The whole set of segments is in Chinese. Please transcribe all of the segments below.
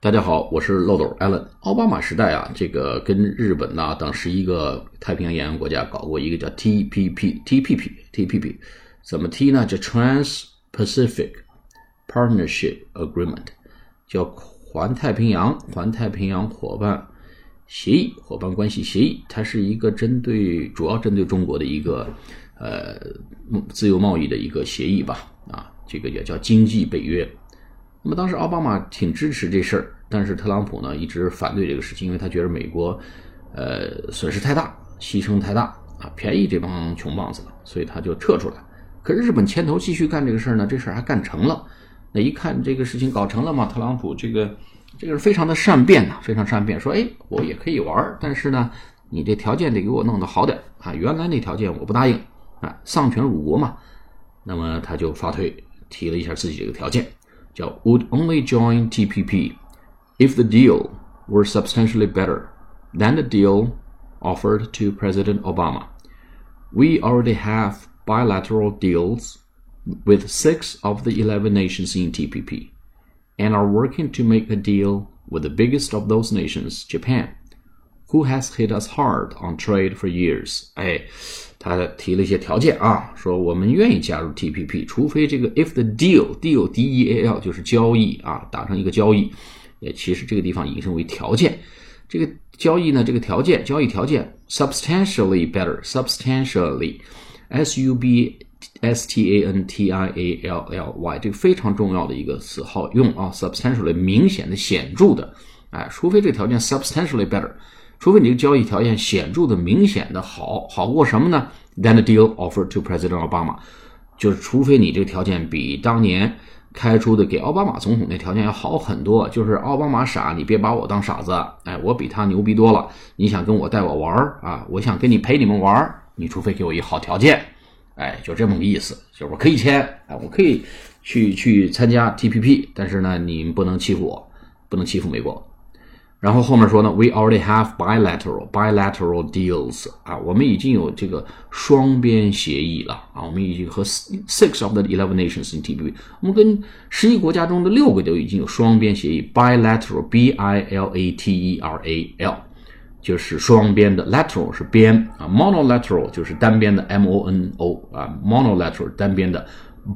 大家好，我是漏斗 Allen。奥巴马时代啊，这个跟日本呐等十一个太平洋沿岸国家搞过一个叫 TPP，TPP，TPP 怎么 T 呢？叫 Trans-Pacific Partnership Agreement，叫环太平洋环太平洋伙伴协议、伙伴关系协议。它是一个针对主要针对中国的一个呃自由贸易的一个协议吧。啊，这个也叫经济北约。那么当时奥巴马挺支持这事儿，但是特朗普呢一直反对这个事情，因为他觉得美国，呃损失太大，牺牲太大啊，便宜这帮穷棒子了，所以他就撤出来。可日本牵头继续干这个事儿呢，这事儿还干成了。那一看这个事情搞成了嘛，特朗普这个这个是非常的善变呐，非常善变，说哎我也可以玩，但是呢你这条件得给我弄得好点啊，原来那条件我不答应啊，丧权辱国嘛。那么他就发推提了一下自己这个条件。Would only join TPP if the deal were substantially better than the deal offered to President Obama. We already have bilateral deals with six of the 11 nations in TPP and are working to make a deal with the biggest of those nations, Japan, who has hit us hard on trade for years. 哎，他提了一些条件啊，说我们愿意加入 TPP，除非这个 if the deal deal d e a l 就是交易啊，达成一个交易，也其实这个地方引申为条件。这个交易呢，这个条件交易条件 substantially better substantially s u b s t a n t i a l l y 这个非常重要的一个词好用啊，substantially 明显的显著的，哎，除非这个条件 substantially better。除非你这个交易条件显著的、明显的好，好过什么呢？Than the deal offered to President Obama，就是除非你这个条件比当年开出的给奥巴马总统那条件要好很多。就是奥巴马傻，你别把我当傻子，哎，我比他牛逼多了。你想跟我带我玩儿啊？我想跟你陪你们玩儿，你除非给我一好条件，哎，就这么个意思。就是我可以签，哎，我可以去去参加 TPP，但是呢，你们不能欺负我，不能欺负美国。然后后面说呢，We already have bilateral bilateral deals 啊，我们已经有这个双边协议了啊，我们已经和 six of the eleven nations in TPP，我们跟十一国家中的六个都已经有双边协议，bilateral b i l a t e r a l 就是双边的，lateral 是边啊，monolateral 就是单边的，m o n o 啊，monolateral 单边的。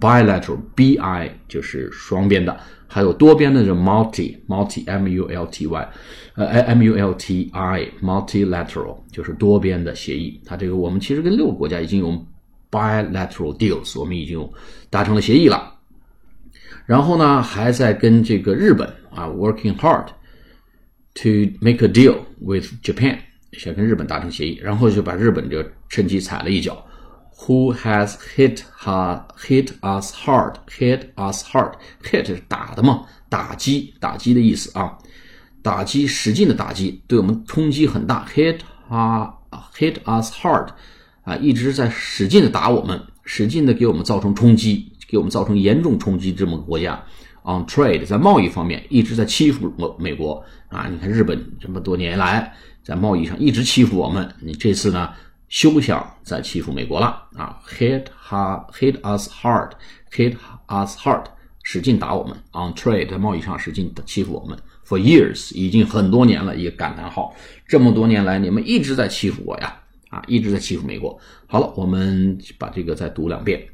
Bilateral bi 就是双边的，还有多边的是 multi multi m u l t y，呃 m u l t i multilateral 就是多边的协议。它这个我们其实跟六个国家已经有 bilateral deals，我们已经有达成了协议了。然后呢，还在跟这个日本啊 working hard to make a deal with Japan，想跟日本达成协议，然后就把日本就趁机踩了一脚。Who has hit ha hit us hard? Hit us hard. Hit 是打的嘛，打击，打击的意思啊，打击，使劲的打击，对我们冲击很大。Hit 啊，hit us hard 啊，一直在使劲的打我们，使劲的给我们造成冲击，给我们造成严重冲击。这么个国家，on trade 在贸易方面一直在欺负美美国啊。你看日本这么多年来在贸易上一直欺负我们，你这次呢？休想再欺负美国了啊！Hit ha hit us hard, hit us hard，使劲打我们。On trade，在贸易上使劲欺负我们。For years，已经很多年了，一个感叹号。这么多年来，你们一直在欺负我呀！啊，一直在欺负美国。好了，我们把这个再读两遍。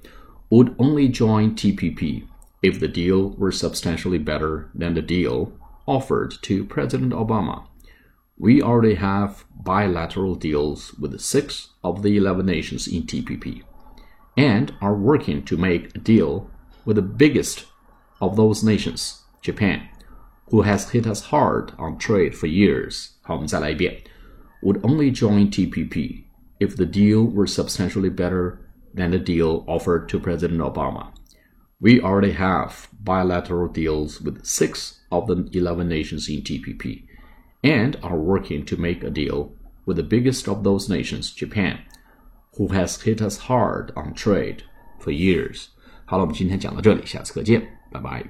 Would only join TPP if the deal were substantially better than the deal offered to President Obama. We already have bilateral deals with six of the 11 nations in TPP and are working to make a deal with the biggest of those nations, Japan, who has hit us hard on trade for years. Would only join TPP if the deal were substantially better than the deal offered to President Obama. We already have bilateral deals with six of the 11 nations in TPP and are working to make a deal with the biggest of those nations, Japan, who has hit us hard on trade for years. 好了，我们今天讲到这里，下次课见，拜拜。